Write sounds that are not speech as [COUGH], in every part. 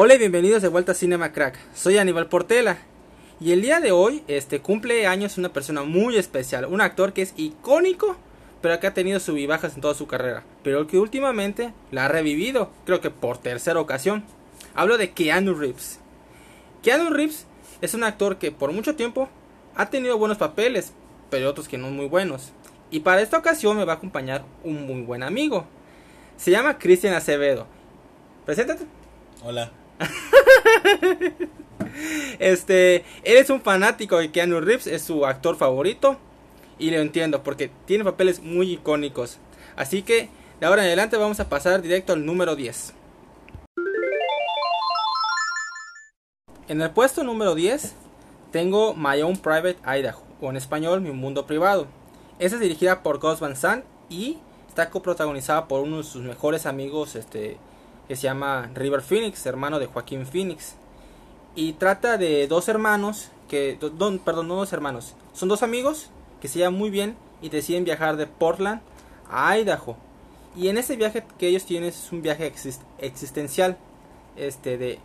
Hola y bienvenidos de vuelta a Cinema Crack. Soy Aníbal Portela. Y el día de hoy este, cumple años una persona muy especial, un actor que es icónico, pero que ha tenido sub y bajas en toda su carrera, pero que últimamente la ha revivido, creo que por tercera ocasión. Hablo de Keanu Reeves. Keanu Reeves es un actor que por mucho tiempo ha tenido buenos papeles, pero otros que no muy buenos. Y para esta ocasión me va a acompañar un muy buen amigo. Se llama Cristian Acevedo. Preséntate. Hola. [LAUGHS] este, él es un fanático de Keanu Reeves, es su actor favorito. Y lo entiendo, porque tiene papeles muy icónicos. Así que de ahora en adelante vamos a pasar directo al número 10. En el puesto número 10 tengo My Own Private Idaho, o en español Mi Mundo Privado. Esta es dirigida por Gus Van Sant y está coprotagonizada por uno de sus mejores amigos, este, que se llama River Phoenix, hermano de Joaquín Phoenix. Y trata de dos hermanos, que, perdón, no dos hermanos, son dos amigos que se llevan muy bien y deciden viajar de Portland a Idaho. Y en ese viaje que ellos tienen es un viaje existencial. Este de,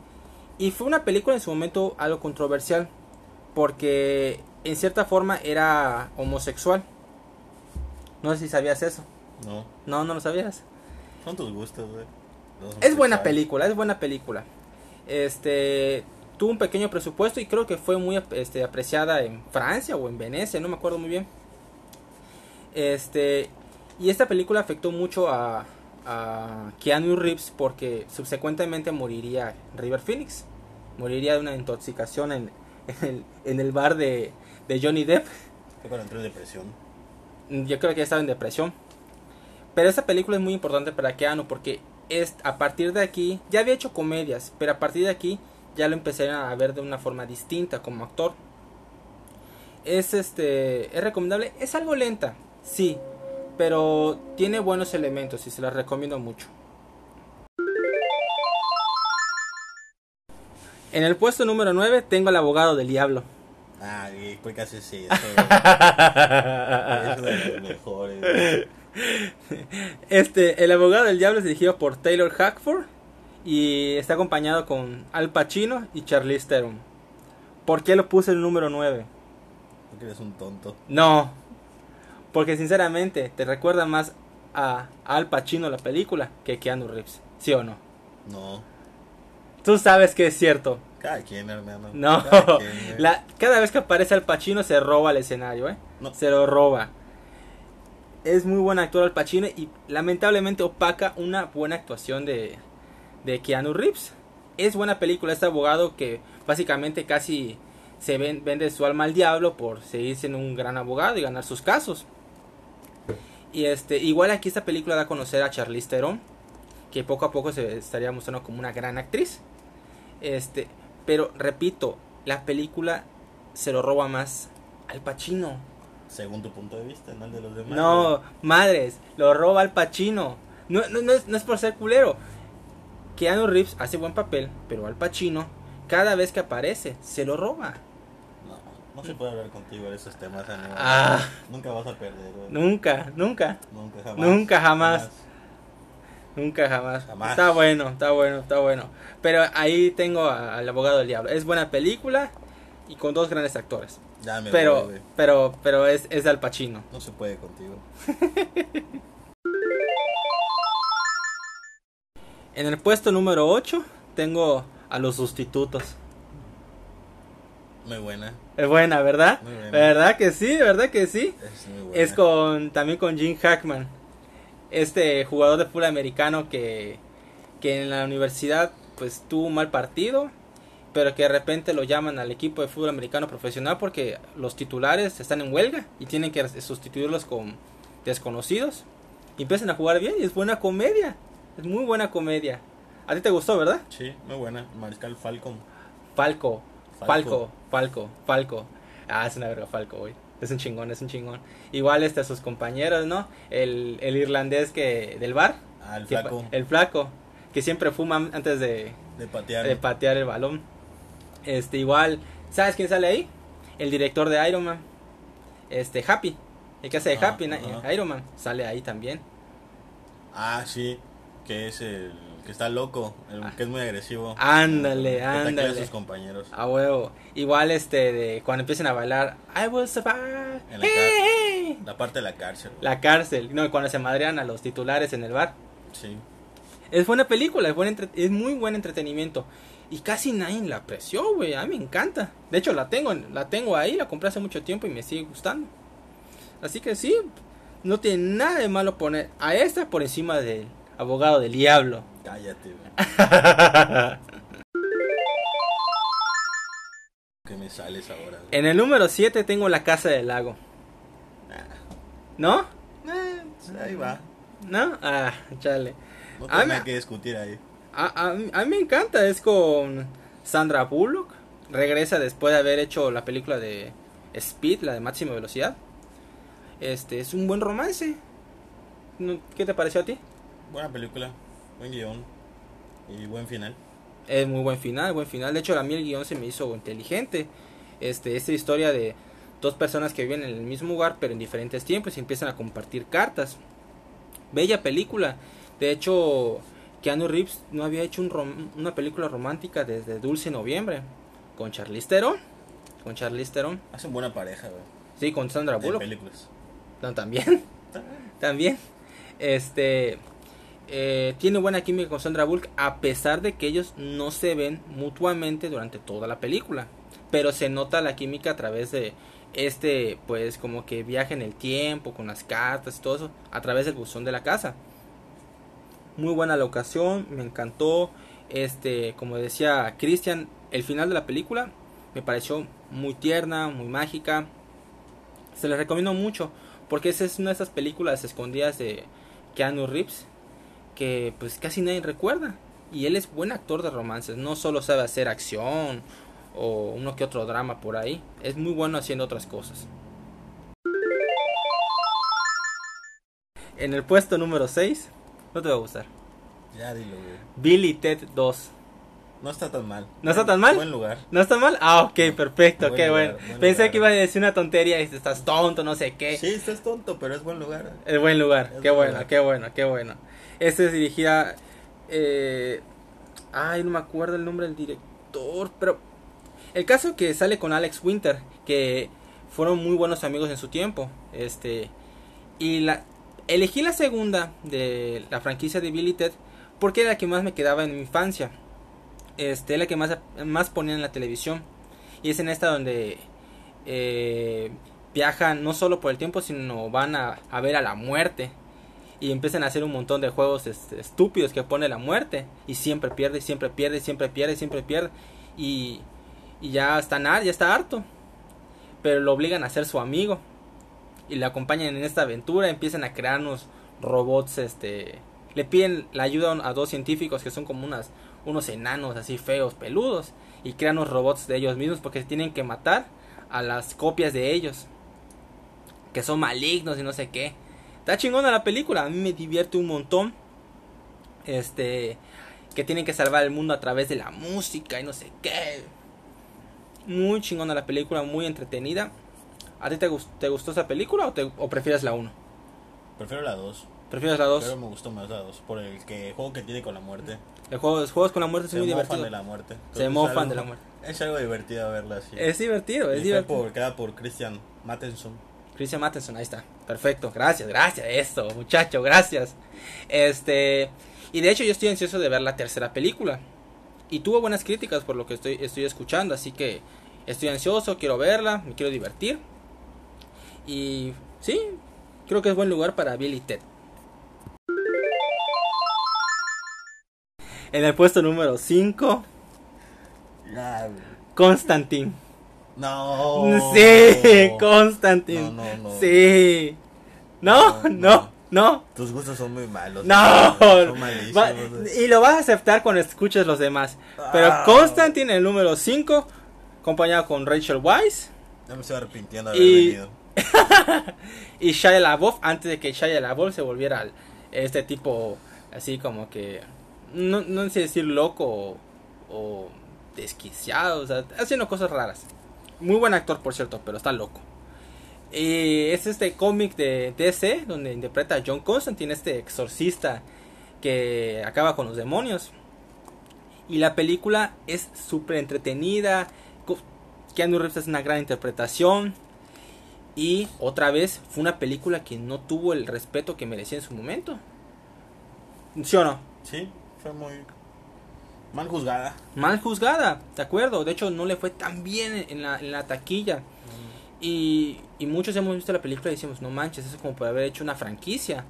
y fue una película en su momento algo controversial. Porque en cierta forma era homosexual. No sé si sabías eso. No. No, no lo sabías. Son tus gustos, güey. Es buena película, es buena película. Este tuvo un pequeño presupuesto y creo que fue muy este, apreciada en Francia o en Venecia, no me acuerdo muy bien. Este y esta película afectó mucho a, a Keanu Reeves porque subsecuentemente moriría River Phoenix. Moriría de una intoxicación en, en, el, bar de, de Johnny Depp. Fue cuando entró en depresión. Yo creo que ya estaba en depresión. Pero esta película es muy importante para Keanu porque es, a partir de aquí, ya había hecho comedias, pero a partir de aquí ya lo empecé a ver de una forma distinta como actor. Es este, es recomendable, es algo lenta, sí, pero tiene buenos elementos y se la recomiendo mucho. En el puesto número 9 tengo al abogado del diablo. Ah, pues casi sí. [LAUGHS] Eso, es de los mejores. Este, El abogado del diablo es dirigido por Taylor Hackford y está acompañado con Al Pacino y Charlize Theron. ¿Por qué lo puse el número 9? Porque eres un tonto. No, porque sinceramente te recuerda más a Al Pacino la película que Keanu Reeves, ¿sí o no? No. Tú sabes que es cierto. Cada quien, hermano. No, Cada, quien, güey. la, cada vez que aparece Al Pacino se roba el escenario, ¿eh? No. Se lo roba. Es muy buen actor Al Pacino y lamentablemente opaca una buena actuación de, de Keanu Reeves. Es buena película este abogado que básicamente casi se ven- vende su alma al diablo por seguir siendo un gran abogado y ganar sus casos. Y este, igual aquí esta película da a conocer a Charlize Theron, que poco a poco se estaría mostrando como una gran actriz. Este, pero repito, la película se lo roba más al Pacino. Según tu punto de vista, no el de los demás. No, madres, lo roba al Pacino. No, no, no, es, no es por ser culero. Keanu Reeves hace buen papel, pero al Pacino, cada vez que aparece, se lo roba. No, no se puede hablar contigo de esos temas, amigo. Ah. Nunca vas a perder, güey. Nunca, nunca, Nunca jamás. Nunca, jamás. nunca jamás. Jamás. Está bueno, está bueno, está bueno. Pero ahí tengo a- al abogado del diablo. Es buena película y con dos grandes actores. Ya me Pero, voy, pero, pero es, es Al Pacino. No se puede contigo. [LAUGHS] En el puesto número 8 tengo a los sustitutos. Muy buena. Es buena, ¿verdad? Muy buena. ¿Verdad que sí? ¿Verdad que sí? Es muy buena. Es con también con Jim Hackman. Este jugador de fútbol americano que, que en la universidad pues tuvo un mal partido, pero que de repente lo llaman al equipo de fútbol americano profesional porque los titulares están en huelga y tienen que sustituirlos con desconocidos. Y empiezan a jugar bien y es buena comedia. Es muy buena comedia. A ti te gustó, ¿verdad? Sí, muy buena. Mariscal Falcon. Falco, Falco, Falco. Falco, Falco. Ah, es una verga Falco, güey. Es un chingón, es un chingón. Igual este a sus compañeros, ¿no? El, el irlandés que del bar. Ah, el que- flaco. el flaco. Que siempre fuma antes de, De patear. de patear el balón. Este, igual, ¿sabes quién sale ahí? El director de Iron Man. Este, Happy. El que hace de Ah, Happy. Iron Man. Sale ahí también. Ah, sí. Que es el que está loco. El que es muy agresivo. Ándale, Que taclea a ándale. sus compañeros. A huevo. Igual este de cuando empiecen a bailar I will survive. En la Hey. La parte de la cárcel. güey. La cárcel. No, cuando se madrean a los titulares en el bar. Sí. Es buena película, es, buen entre- es muy buen entretenimiento. Y casi nadie la apreció, güey. A mí me encanta. De hecho, la tengo, la tengo ahí, la compré hace mucho tiempo y me sigue gustando. Así que sí, no tiene nada de malo poner a esta por encima del abogado del diablo. Cállate. [LAUGHS] ¿Qué me sales ahora? güey? En el número 7 tengo La Casa del Lago. ¿No? Eh, pues ahí va. ¿No? Ah, chale. No Ah, tengo nada que discutir ahí. A, a- a mí me encanta, es con Sandra Bullock. Regresa después de haber hecho la película de Speed, la de máxima velocidad. Este es un buen romance. ¿Qué te pareció a ti? Buena película. Buen guion. Y buen final. Es muy buen final, buen final. De hecho, a mí el guion se me hizo inteligente. Este, esta historia de dos personas que viven en el mismo lugar, pero en diferentes tiempos y empiezan a compartir cartas. Bella película. De hecho, Keanu Reeves no había hecho un rom- una película romántica desde Dulce Noviembre. Con Charlize Theron. Con Charlize Theron. Hacen buena pareja, güey. Sí, con Sandra Bullock. películas. No, también. [LAUGHS] también. Este. Eh, tiene buena química con Sandra Bullock. A pesar de que ellos no se ven mutuamente durante toda la película. Pero se nota la química a través de este, pues, como que viaje en el tiempo, con las cartas y todo eso. A través del buzón de la casa. Muy buena la ocasión. Me encantó. Este, como decía Christian, el final de la película me pareció muy tierna, muy mágica. Se les recomiendo mucho porque esa es una de esas películas escondidas de Keanu Reeves que pues casi nadie recuerda y él es buen actor de romances, no solo sabe hacer acción o uno que otro drama por ahí, es muy bueno haciendo otras cosas. En el puesto número 6, no te va a gustar. Ya dilo, güey. Billy Ted 2. No está tan mal. ¿No está tan mal? Buen lugar. ¿No está mal? Ah, ok, perfecto, Buen qué lugar, bueno. buen Pensé lugar. que iba a decir una tontería y estás tonto, no sé qué. Sí, estás tonto, pero es buen lugar. El buen lugar, Es qué buen bueno, lugar. qué bueno, qué bueno. Este es dirigida. Eh, ay, no me acuerdo el nombre del director, pero. El caso que sale con Alex Winter, que fueron muy buenos amigos en su tiempo. Este. Y la. Elegí la segunda de la franquicia de Billy Ted porque era la que más me quedaba en mi infancia. Este, la que más, más ponía en la televisión. Y es en esta donde eh, viajan no solo por el tiempo, sino van a, a ver a la muerte. Y empiezan a hacer un montón de juegos este, estúpidos que pone la muerte. Y siempre pierde, siempre pierde, siempre pierde, siempre pierde. Y, y ya, está, ya está harto. Pero lo obligan a ser su amigo. Y le acompañan en esta aventura. Empiezan a crear unos robots. Este, le piden la ayuda a dos científicos que son como unas, unos enanos así feos, peludos. Y crean unos robots de ellos mismos porque tienen que matar a las copias de ellos. Que son malignos y no sé qué. Está chingona la película, a mí me divierte un montón. Este, que tienen que salvar el mundo a través de la música y no sé qué. Muy chingona la película, muy entretenida. ¿A ti te, gust- te gustó esa película o, te- o prefieres la 1? Prefiero la 2. ¿Prefieres la 2? Pero me gustó más la 2. Por el que juego que tiene con la muerte. El juego, los juegos con la muerte Se son muy mofan divertidos. de la muerte. Se Entonces, mofan algo- de la muerte. Es algo divertido verla así. Es divertido, es Y fue divertido. por, creada por Christian Mattenson. Christian Matheson, ahí está. Perfecto, gracias, gracias. Esto, muchacho, gracias. Este, y de hecho yo estoy ansioso de ver la tercera película. Y tuvo buenas críticas por lo que estoy, estoy escuchando, así que estoy ansioso, quiero verla, me quiero divertir. Y sí, creo que es buen lugar para Billy Ted. En el puesto número 5, Constantine. No. Sí, Constantine. No, no, no. Sí. No, No, no. Tus gustos son muy malos. No. Son malísimos. Va- y lo vas a aceptar cuando escuches los demás. Pero Ah. Constantine, el número 5, acompañado con Rachel Weisz, Ya me estoy arrepintiendo de haber Y- venido. [LAUGHS] Y Shia LaBeouf, antes de que Shia LaBeouf se volviera al- este tipo así como que, no, no sé decir loco o, o desquiciado, o sea, haciendo cosas raras. Muy buen actor, por cierto, pero está loco. Y es este cómic de DC donde interpreta a John Constantine, este exorcista que acaba con los demonios. Y la película es súper entretenida. Keanu Reeves es una gran interpretación. Y otra vez fue una película que no tuvo el respeto que merecía en su momento. ¿Sí o no? Sí, fue muy mal juzgada. Mal juzgada, ¿de acuerdo? De hecho, no le fue tan bien en la, en la taquilla. Y, y muchos hemos visto la película y decimos, no manches, eso es como por haber hecho una franquicia.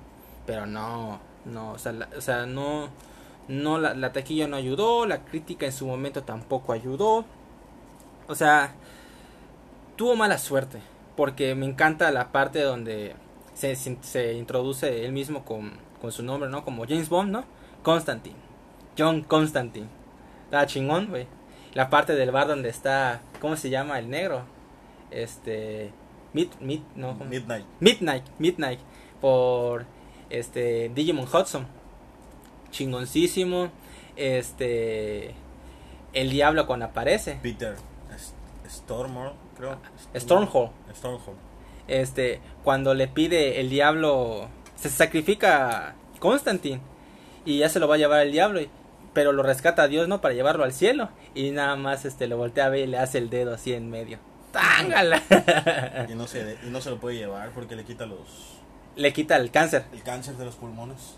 Pero no, no, o sea, la- o sea, no, no la, la taquilla no ayudó, la crítica en su momento tampoco ayudó. O sea, tuvo mala suerte. Porque me encanta la parte donde se, se, se introduce él mismo con, con su nombre, ¿no? Como James Bond, ¿no? Constantine. John Constantine. Está chingón, güey. La parte del bar donde está, ¿cómo se llama? El negro. Este... Mid, mid, no, ¿cómo? Midnight. Midnight, Midnight, por este Digimon Hudson. Chingoncísimo. Este el diablo cuando aparece. Peter S- Stormor, creo. Stormhold. Stormhold. Este cuando le pide el diablo se sacrifica Constantine y ya se lo va a llevar el diablo y- pero lo rescata a Dios, ¿no? Para llevarlo al cielo y nada más este lo voltea a ver y le hace el dedo así en medio. ¡Tángala! [LAUGHS] Y no, se, y no se lo puede llevar porque le quita los le quita el cáncer. el cáncer de los pulmones.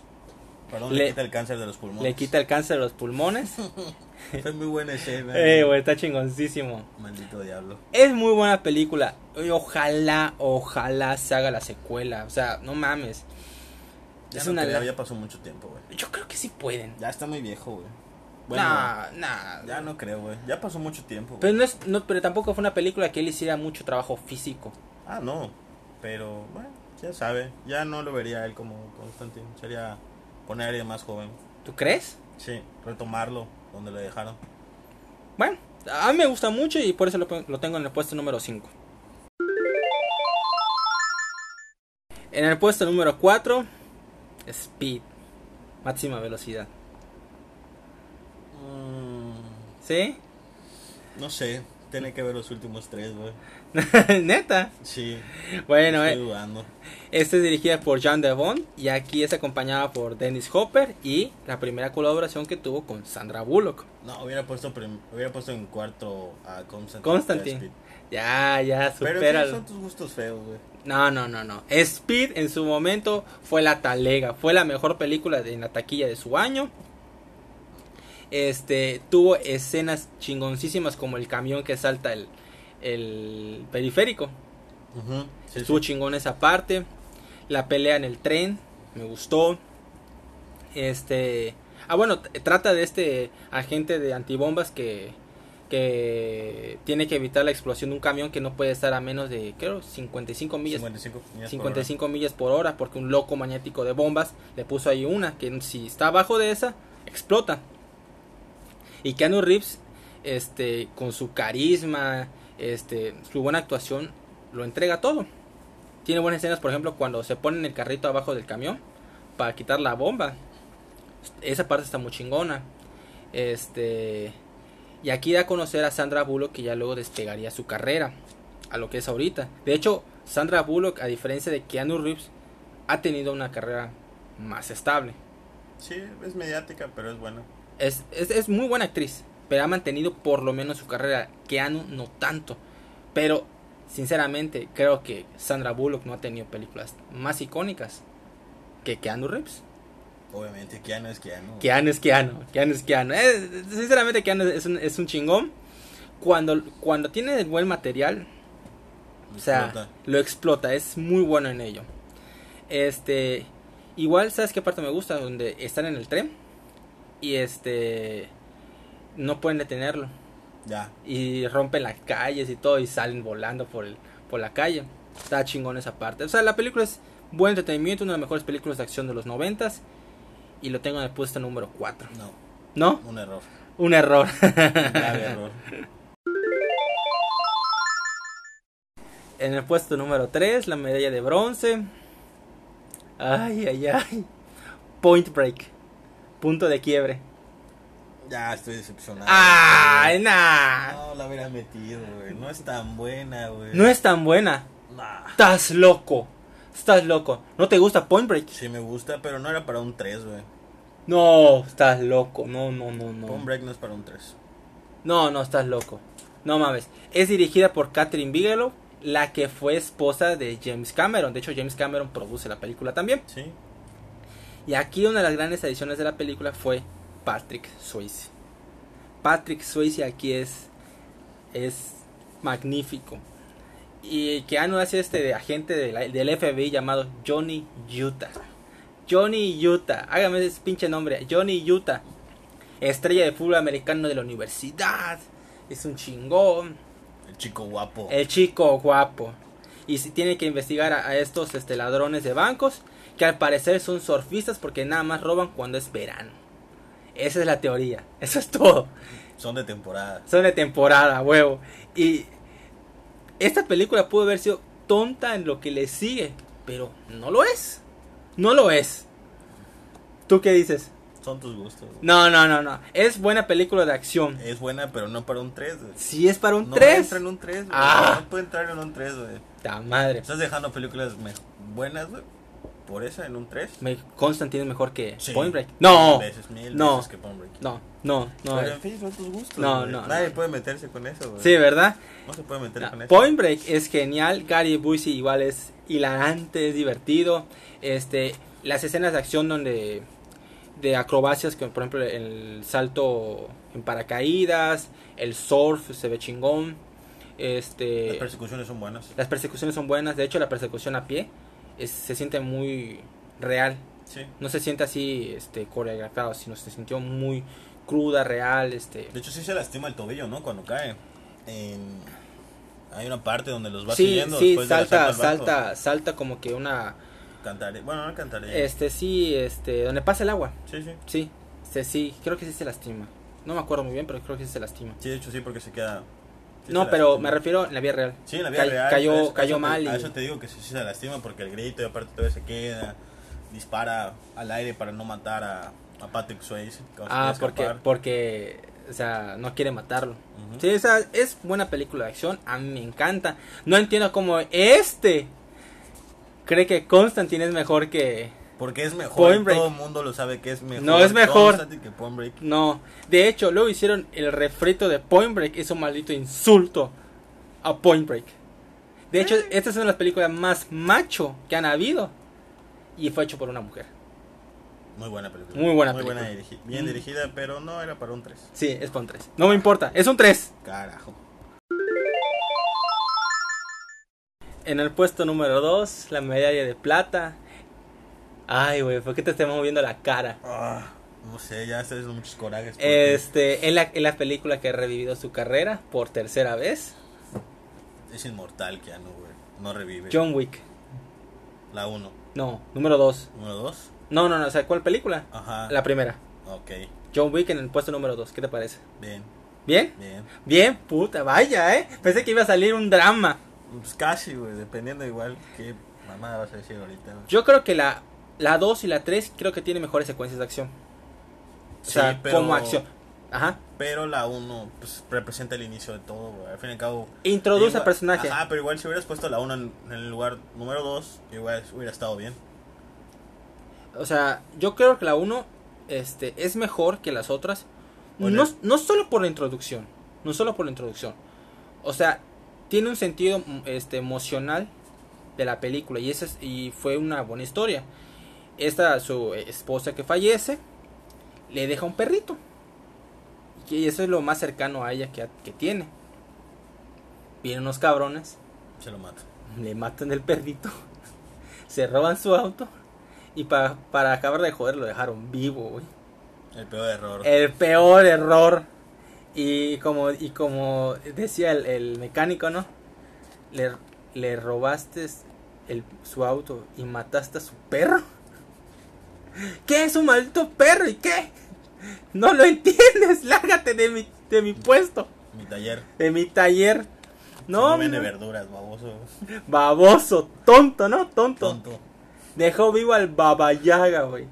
Perdón, Le- le, quita el cáncer de los pulmones. Le quita el cáncer de los pulmones. [LAUGHS] Fue muy buena escena. [LAUGHS] Eh, güey, está chingoncísimo. Maldito diablo. Es muy buena película. Ojalá, ojalá se haga la secuela. O sea, no mames. Ya, Es no una creo, la- ya pasó mucho tiempo, güey. Yo creo que sí pueden. Ya está muy viejo, güey. Bueno, nah, nah. ya no creo, güey. Ya pasó mucho tiempo. Pero, no es, no, pero tampoco fue una película que él hiciera mucho trabajo físico. Ah, no. Pero, bueno, ya sabe. Ya no lo vería él como Constantine. Sería poner a alguien más joven. ¿Tú crees? Sí, retomarlo donde le dejaron. Bueno, a mí me gusta mucho y por eso lo, lo tengo en el puesto número 5. En el puesto número 4, Speed. Máxima velocidad. Mm, ¿Sí? no sé. Tiene que ver los últimos tres, güey. [LAUGHS] Neta. Sí. Bueno, estoy eh, dudando. Esta es dirigida por John Devon y aquí es acompañada por Dennis Hopper y la primera colaboración que tuvo con Sandra Bullock. No, hubiera puesto, prim- hubiera puesto en cuarto a Constantine. Constantine. Ya, ya, Pero supera. ¿qué son tus gustos feos, güey? No, no, no, no. Speed en su momento fue la talega, fue la mejor película de, en la taquilla de su año. Este tuvo escenas chingoncísimas como el camión que salta el, el periférico. Ujú, sí, Estuvo sí. chingón esa parte. La pelea en el tren. Me gustó. Este. Ah, bueno, trata de este agente de antibombas que. Que tiene que evitar la explosión de un camión que no puede estar a menos de, creo, 55 millas. 55 millas por 55 millas por hora porque un loco magnético de bombas le puso ahí una que si está abajo de esa explota y Keanu Reeves este con su carisma este su buena actuación lo entrega todo tiene buenas escenas por ejemplo cuando se pone en el carrito abajo del camión para quitar la bomba esa parte está muy chingona este y aquí da a conocer a Sandra Bullock que ya luego despegaría su carrera a lo que es ahorita. De hecho, Sandra Bullock, a diferencia de Keanu Reeves, ha tenido una carrera más estable. Sí, es mediática, pero es buena. Es, es, es muy buena actriz, pero ha mantenido por lo menos su carrera. Keanu no tanto. Pero, sinceramente, creo que Sandra Bullock no ha tenido películas más icónicas que Keanu Reeves. Obviamente, Keanu es Keanu. Keanu es Keanu, Keanu es Keanu. Eh, sinceramente, Keanu es un, es un chingón. Cuando, cuando tiene el buen material, o sea, Explota. lo explota, es muy bueno en ello. Este, igual, ¿sabes qué parte me gusta? Donde están en el tren y este, no pueden detenerlo Ya. y rompen las calles y todo y salen volando por el, por la calle. Está chingón esa parte. O sea, la película es buen entretenimiento, una de las mejores películas de acción de los noventas y lo tengo en el puesto número 4. No, ¿No? un error. Un error. Un [LAUGHS] grave error. En el puesto número 3, la medalla de bronce. Ay, ay, ay. Point Break. Punto de quiebre. Ya estoy decepcionado. Ay, nah. No la hubiera metido, güey. No es tan buena, güey. No es tan buena. Nah. Estás loco. Estás loco. ¿No te gusta Point Break? Sí me gusta, pero no era para un 3, güey. No, estás loco. No, no, no, no. Un break no es para un 3. No, no, estás loco. No mames. Es dirigida por Catherine Bigelow, la que fue esposa de James Cameron. De hecho, James Cameron produce la película también. Sí. Y aquí una de las grandes adiciones de la película fue Patrick Swayze. Patrick Swayze aquí es es magnífico. Y que no hace este agente de la- del FBI llamado Johnny Utah. Johnny Utah, hágame ese pinche nombre, Johnny Utah. Estrella de fútbol americano de la universidad. Es un chingón. El chico guapo. El chico guapo. Y si tiene que investigar a, a estos este, ladrones de bancos, que al parecer son surfistas porque nada más roban cuando es verano. Esa es la teoría. [LAUGHS] Eso es todo. Son de temporada. Son de temporada, huevo. Y esta película pudo haber sido tonta en lo que le sigue, pero no lo es. No lo es. ¿Tú qué dices? Son tus gustos. güey. No, no, no, no. Es buena película de acción. Es buena, pero no para un 3, güey. Si es para un no 3. entra en un 3, güey. Ah. No puede entrar en un 3, güey. Ta madre. Estás dejando películas buenas, güey. Por esa en un 3. Me, Constantine es mejor que Sí. Point Break. No. Veces, mil No. veces que Point Break. No, no, no. Pero en fin, son tus gustos. No, no, Nadie no. puede meterse con eso, güey. Sí, ¿verdad? No se puede meter No, con eso. Point Break es genial. Gary Busey igual es hilarante, es divertido. Este, las escenas de acción donde de acrobacias, como por ejemplo el salto en paracaídas, el surf se ve chingón. Este, Las persecuciones son buenas. las persecuciones son buenas. De hecho, la persecución a pie es- se siente muy real. Sí. No se siente así, este, coreografiado, sino se sintió muy cruda, real, este. De hecho, sí se lastima el tobillo, ¿no? Cuando cae. En... Hay una parte donde los va Sí, siguiendo sí, después salta, banco. salta, salta como que una, Cantaré. Bueno, no cantaré. este, sí, este, donde pasa el agua, Sí, sí. sí, este, sí, creo que sí se lastima. No me acuerdo muy bien, pero creo que sí se lastima. Sí, de hecho sí, porque se queda... no, pero me refiero en la vida real. Sí, en la vida real. cayó- eso- cayó eso te- mal y- A eso te digo que sí, sí se lastima porque el grito y aparte todavía se queda. Dispara al aire para no matar a, a Patrick Swayze. Ah, porque, porque, o sea, no quiere matarlo. Sí, o sea, es buena película de acción, a mí me encanta. No entiendo cómo este cree que Constantine es mejor que... Porque es mejor. Point y Break. Todo el mundo lo sabe que es mejor. No, es mejor. Que Point Break. No, de hecho, luego hicieron el refrito de Point Break, es un maldito insulto a Point Break. De hecho, esta es una de las películas más macho que han habido y fue hecho por una mujer. Muy buena película. Muy buena Muy buena película. dirigi- bien Mm. dirigida, pero no era para un 3. Sí, es con 3. No me importa, es un 3. Carajo. En el puesto número 2, la medalla de plata. Ay, güey, ¿por qué te estás moviendo la cara? Ah, no sé, ya estoy haciendo muchos corajes. porque Este, en la, en la película que ha revivido su carrera por tercera vez, Es inmortal, Keanu, güey. No revive. John Wick. La 1. No, número 2. Número 2. No, no, no, o sea, ¿cuál película? Ajá. La primera. Ok. John Wick en el puesto número 2, ¿qué te parece? Bien, ¿Bien? bien. Bien, puta, vaya, ¿eh? Pensé que iba a salir un drama. Pues casi, güey. Dependiendo igual qué mamá vas a decir ahorita. Yo creo que la, la 2 y la 3 creo que tienen mejores secuencias de acción. O sea, Sí, pero- como acción. Ajá. Pero la 1 pues, representa el inicio de todo, güey. Al fin y al cabo. Introduce igual- al personaje. Ajá, pero igual si hubieras puesto la 1 en, en el lugar número 2, igual hubiera estado bien. O sea, yo creo que la 1 este, es mejor que las otras. Bueno. No, no solo por la introducción. No solo por la introducción. O sea, tiene un sentido este, emocional de la película. Y, esa es- y fue una buena historia. Esta, su esposa que fallece, le deja un perrito. Y eso es lo más cercano a ella que, que tiene. Vienen unos cabrones, Se lo mato. le matan el perrito, [LAUGHS] se roban su auto. Y pa- para acabar de joder lo dejaron vivo, güey. El peor error. El peor error. Y como, y como decía el, el mecánico, ¿no? Le, le robaste el, su auto y mataste a su perro. ¿Qué es un maldito perro? ¿Y qué? No lo entiendes. [LAUGHS] Lárgate de mi, de mi puesto, Mi taller. de mi taller. No, No vende verduras, baboso. Baboso, tonto, ¿no? Tonto. Tonto. Dejó vivo al Baba Yaga, güey.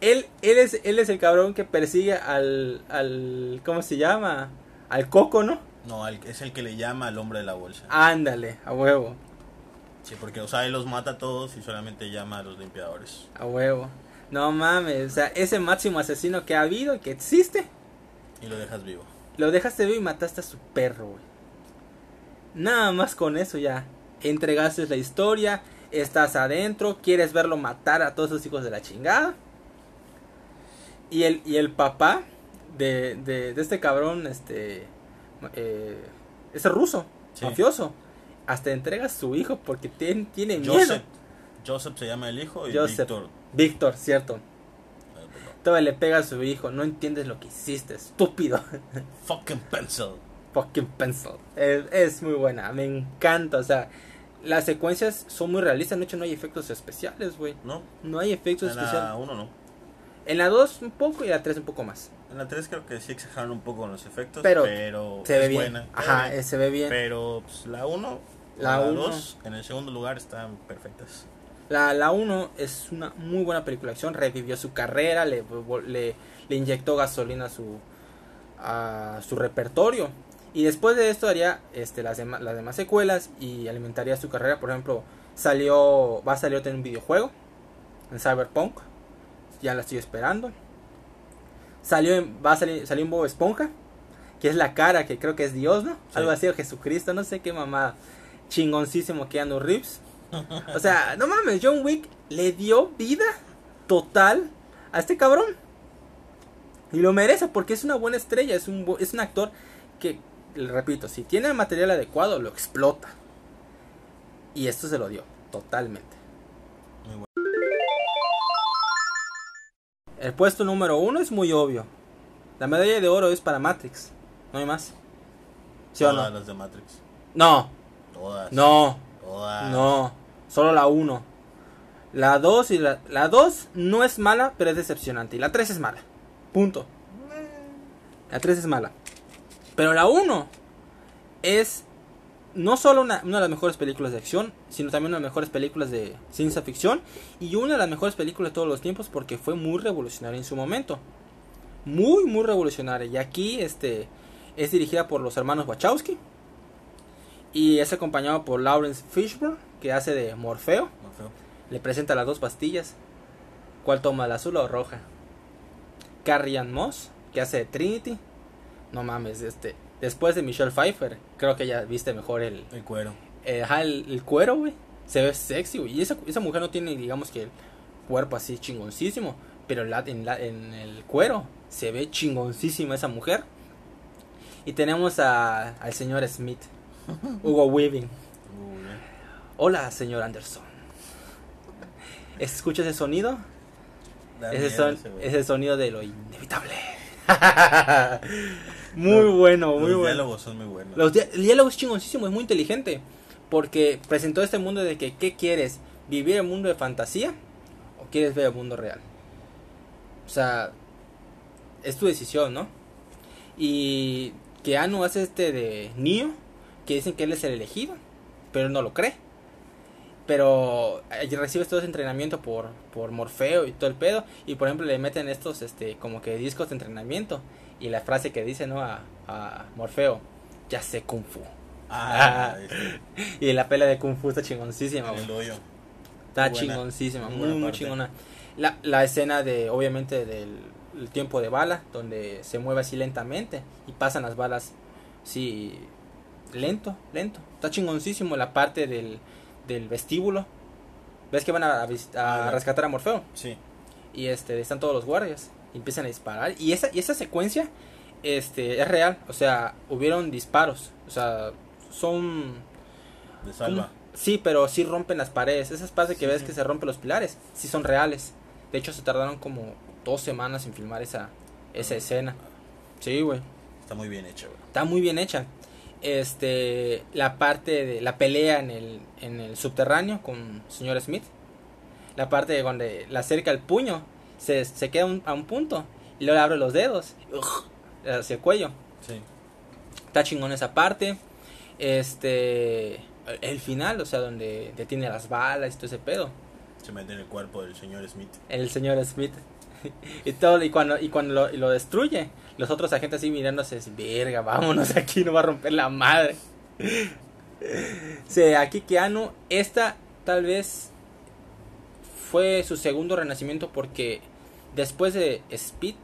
Él, él, es, él es el cabrón que persigue al, al. ¿Cómo se llama? Al Coco, ¿no? No, al- es el que le llama al hombre de la bolsa. Ándale, a huevo, Sí, porque, o sea, él los mata a todos y solamente llama a los limpiadores. a huevo. No mames, o sea, ese máximo asesino que ha habido y que existe, Y lo dejas vivo. lo dejaste vivo y mataste a su perro, güey. Nada más con eso ya. Entregaste la historia, estás adentro, quieres verlo matar a todos esos hijos de la chingada. Y el, y el papá de, de, de este cabrón, este, eh, ese ruso, Sí. mafioso, hasta entrega a su hijo porque tien- tiene miedo. Joseph. Se llama el hijo y. Víctor. Víctor, cierto. Todavía le pega a su hijo, no entiendes lo que hiciste, estúpido. [LAUGHS] Fucking pencil. Fucking Pencil. Es, es muy buena, me encanta. O sea, las secuencias son muy realistas. De hecho, no hay efectos especiales, güey. ¿No? No hay efectos En la especiales. 1 no. En la 2 un poco y en la 3 un poco más. En la 3 creo que sí exageraron un poco con los efectos, Pero pero, Se ve bien. buena. Ajá, bien. eh, se ve bien. Pero pues, la 1, La la uno. 2, en el segundo lugar están perfectas. La, la 1 es una muy buena película de acción. Revivió su carrera, le, le, le inyectó gasolina a su, a su repertorio. Y después de esto haría este, las, las demás secuelas y alimentaría su carrera. Por ejemplo, salió va a salir en un videojuego, en Cyberpunk. Ya la estoy esperando. Salió en- va a salir, salió en Bob Esponja, que es la cara que creo que es Dios, ¿no? Sí. Algo así, o Jesucristo, no sé qué mamá. Chingoncísimo Keanu Reeves. O sea, no mames, John Wick le dio vida total a este cabrón. Y lo merece porque es una buena estrella, es un, es un actor que, le repito, si tiene el material adecuado, lo explota. Y esto se lo dio, totalmente. Muy bueno. El puesto número uno es muy obvio. La medalla de oro es para Matrix, no hay más. ¿Sí o no? las de Matrix. No, Todas. no, No, solo la 1. La 2 y la, la 2 no es mala, pero es decepcionante. Y la 3 es mala. Punto. La 3 es mala. Pero la 1 es no solo una, una de las mejores películas de acción, sino también una de las mejores películas de ciencia ficción y una de las mejores películas de todos los tiempos porque fue muy revolucionaria en su momento. Muy, muy revolucionaria. Y aquí este, es dirigida por los hermanos Wachowski y es acompañado por Lawrence Fishburne, que hace de Morfeo. Morfeo. Le presenta las dos pastillas. ¿Cuál toma, la azul o roja? Carrie Ann Moss, que hace de Trinity. No mames, este. Después de Michelle Pfeiffer, creo que ya viste mejor el, El cuero. eh, ajá, el, el cuero, güey. Se ve sexy, güey. Y esa, esa mujer no tiene, digamos que el cuerpo así chingoncísimo. Pero la- en, la- en el cuero se ve chingoncísima esa mujer. Y tenemos a, al señor Smith, Hugo Weaving. Hola, señor Anderson. ¿Escucha ese sonido? Ese, son, ese sonido de lo inevitable. [LAUGHS] muy Los- bueno, muy Los bueno. diálogos son muy buenos. Los el diálogo es chingoncísimo, es muy inteligente. Porque presentó este mundo de que, ¿qué quieres? ¿Vivir el mundo de fantasía? ¿O quieres ver el mundo real? O sea, es tu decisión, ¿no? Y que Anu hace este de Neo, que dicen que él es el elegido, pero él no lo cree. Pero eh, recibes todo ese entrenamiento por, por Morfeo y todo el pedo. Y por ejemplo le meten estos este como que discos de entrenamiento. Y la frase que dice, ¿no? A, a Morfeo, ya sé Kung Fu. Ah, [LAUGHS] este, Y la pelea de Kung Fu está chingoncísima, güey. Está buena. chingoncísima, Muy parte. chingona. La, la escena de, obviamente, del el tiempo de bala, donde se mueve así lentamente y pasan las balas, sí, lento, lento. Está chingoncísimo la parte del, del vestíbulo. ¿Ves que van a, a visit- a Ah, rescatar a Morfeo? Sí. Y este, están todos los guardias. Y empiezan a disparar. Y esa, y esa secuencia este, es real. O sea, hubieron disparos. O sea, son De salva. ¿Cómo? Sí, pero sí rompen las paredes. Esas partes que Sí, ves sí. que se rompen los pilares, sí son reales. De hecho, se tardaron como dos semanas en filmar esa, esa Ah. escena. Sí, güey. Está muy bien hecho, güey. Está muy bien hecha. Este, la parte de la pelea en el, en el subterráneo con señor Smith. La parte de donde le acerca el puño, se, se queda un- a un punto y luego le abre los dedos hacia el cuello. Sí. Está chingón esa parte. Este. El final, o sea, donde detiene las balas y todo ese pedo. Se mete en el cuerpo del señor Smith. El señor Smith. [LAUGHS] y todo, y cuando, y cuando lo, lo destruye, los otros agentes así mirándose, verga, vámonos aquí, no va a romper la madre. sí, aquí Keanu, esta tal vez fue su segundo renacimiento porque después de Speed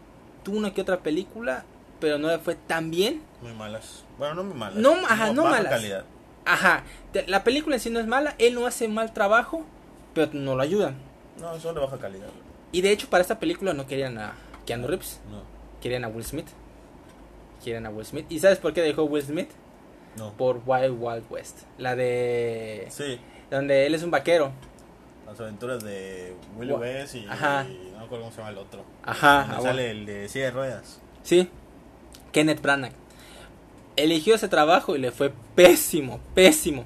tuvo una que otra película, pero no le fue tan bien. Muy malas. Bueno, no muy malas. No, ajá, no malas. calidad. Ajá, la película en sí no es mala, él no hace mal trabajo, pero no lo ayudan. No, solo de baja calidad. Y de hecho para esta película no querían a Keanu Reeves, No, querían a Will Smith. Quieren a Will Smith. ¿Y sabes por qué dejó Will Smith? no. Por Wild Wild West. La de... Sí, Donde él es un vaquero. las aventuras de Willy Gua- West y, Ajá. y no me acuerdo cómo se llama el otro. Ajá. Donde ah, sale el de silla de ruedas. Sí. Kenneth Branagh. Eligió ese trabajo y le fue pésimo, pésimo.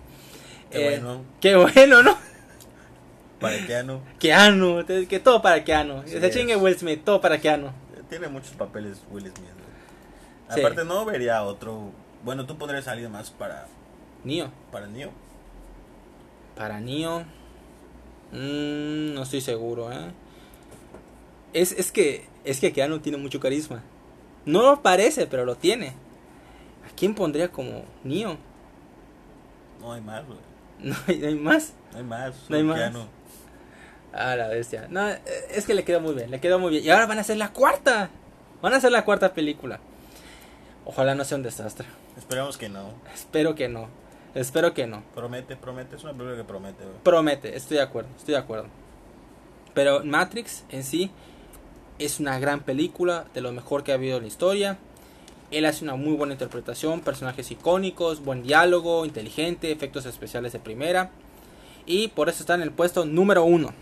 Qué Eh, bueno. Qué bueno, ¿no? Para Keanu. Keanu, que todo para Keanu. Sí Se chingue. Will Smith, todo para Keanu. Tiene muchos papeles Will Smith. Sí. Aparte no vería otro. Bueno, tú pondrías a alguien más para Neo. para Neo. Para Neo. mm, no estoy seguro, ¿eh? Es, es que es que Keanu tiene mucho carisma. No lo parece, pero lo tiene. ¿A quién pondría como Neo? No hay más, güey. [LAUGHS] No hay, no hay más. No hay más. No hay más. Keanu. Ah, la bestia. No, eh, es que le quedó muy bien, le quedó muy bien. Y ahora van a hacer la cuarta. Van a hacer la cuarta película. Ojalá no sea un desastre. Esperamos que no. Espero que no. Espero que no. Promete, promete. Es una película que promete. Promete, estoy de acuerdo, estoy de acuerdo. Pero Matrix en sí es una gran película, de lo mejor que ha habido en la historia. Él hace una muy buena interpretación, personajes icónicos, buen diálogo, inteligente, efectos especiales de primera. Y por eso está en el puesto número uno.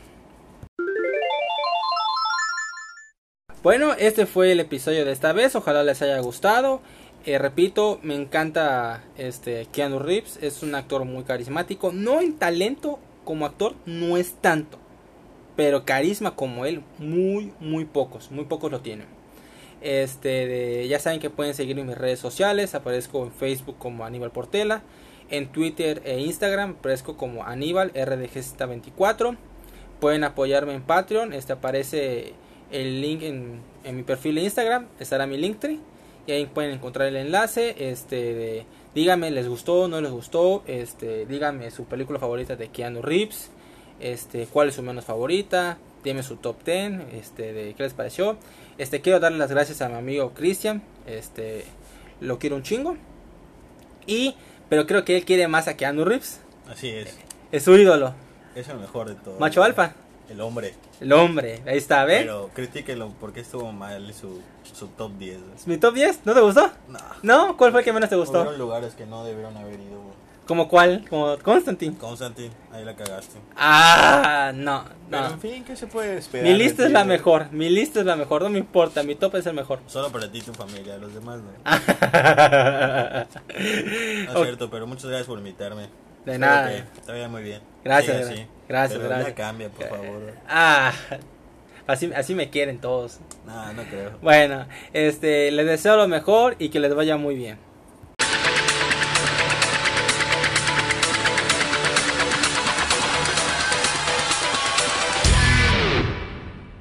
Bueno, este fue el episodio de esta vez. Ojalá les haya gustado. Eh, repito, me encanta este Keanu Reeves. Es un actor muy carismático. No en talento como actor, no es tanto. Pero carisma como él, muy, muy pocos. Muy pocos lo tienen. Este, ya saben que pueden seguirme en mis redes sociales. Aparezco en Facebook como Aníbal Portela. En Twitter e Instagram aparezco como Aníbal RDG24. Pueden apoyarme en Patreon. Este aparece el link en, en mi perfil de Instagram. Estará mi Linktree. Y ahí pueden encontrar el enlace. Este, de, díganme, ¿les gustó? ¿No les gustó? Este, díganme su película favorita de Keanu Reeves. Este, cuál es su menos favorita. Dime su top 10. Este, de qué les pareció. Este, quiero darle las gracias a mi amigo Cristian. Este, lo quiero un chingo. Y, pero creo que él quiere más a Keanu Reeves. Así es. Es su ídolo. Es el mejor de todos. Macho alfa. El hombre. El hombre. Ahí está, ¿ven? Pero critíquelo porque estuvo mal su, su top 10. güey. ¿Es mi top 10? ¿No te gustó? No. ¿No? ¿Cuál fue el que menos te gustó? Hubieron lugares que no debieron haber ido. güey. ¿Como cuál? ¿Como Constantine? Constantine, ahí la cagaste. Ah, no, Pero en no. fin, ¿qué se puede esperar? Mi lista es la mejor. Mi lista es la mejor. No me importa. Mi top es el mejor. Solo para ti y tu familia, los demás no. [LAUGHS] No es cierto, pero muchas gracias por invitarme. De nada. vaya muy bien. Gracias. Gracias, Pero gracias. Ya cambia, por favor. Ah, así, así me quieren todos. No, no creo. Bueno, este, les deseo lo mejor y que les vaya muy bien.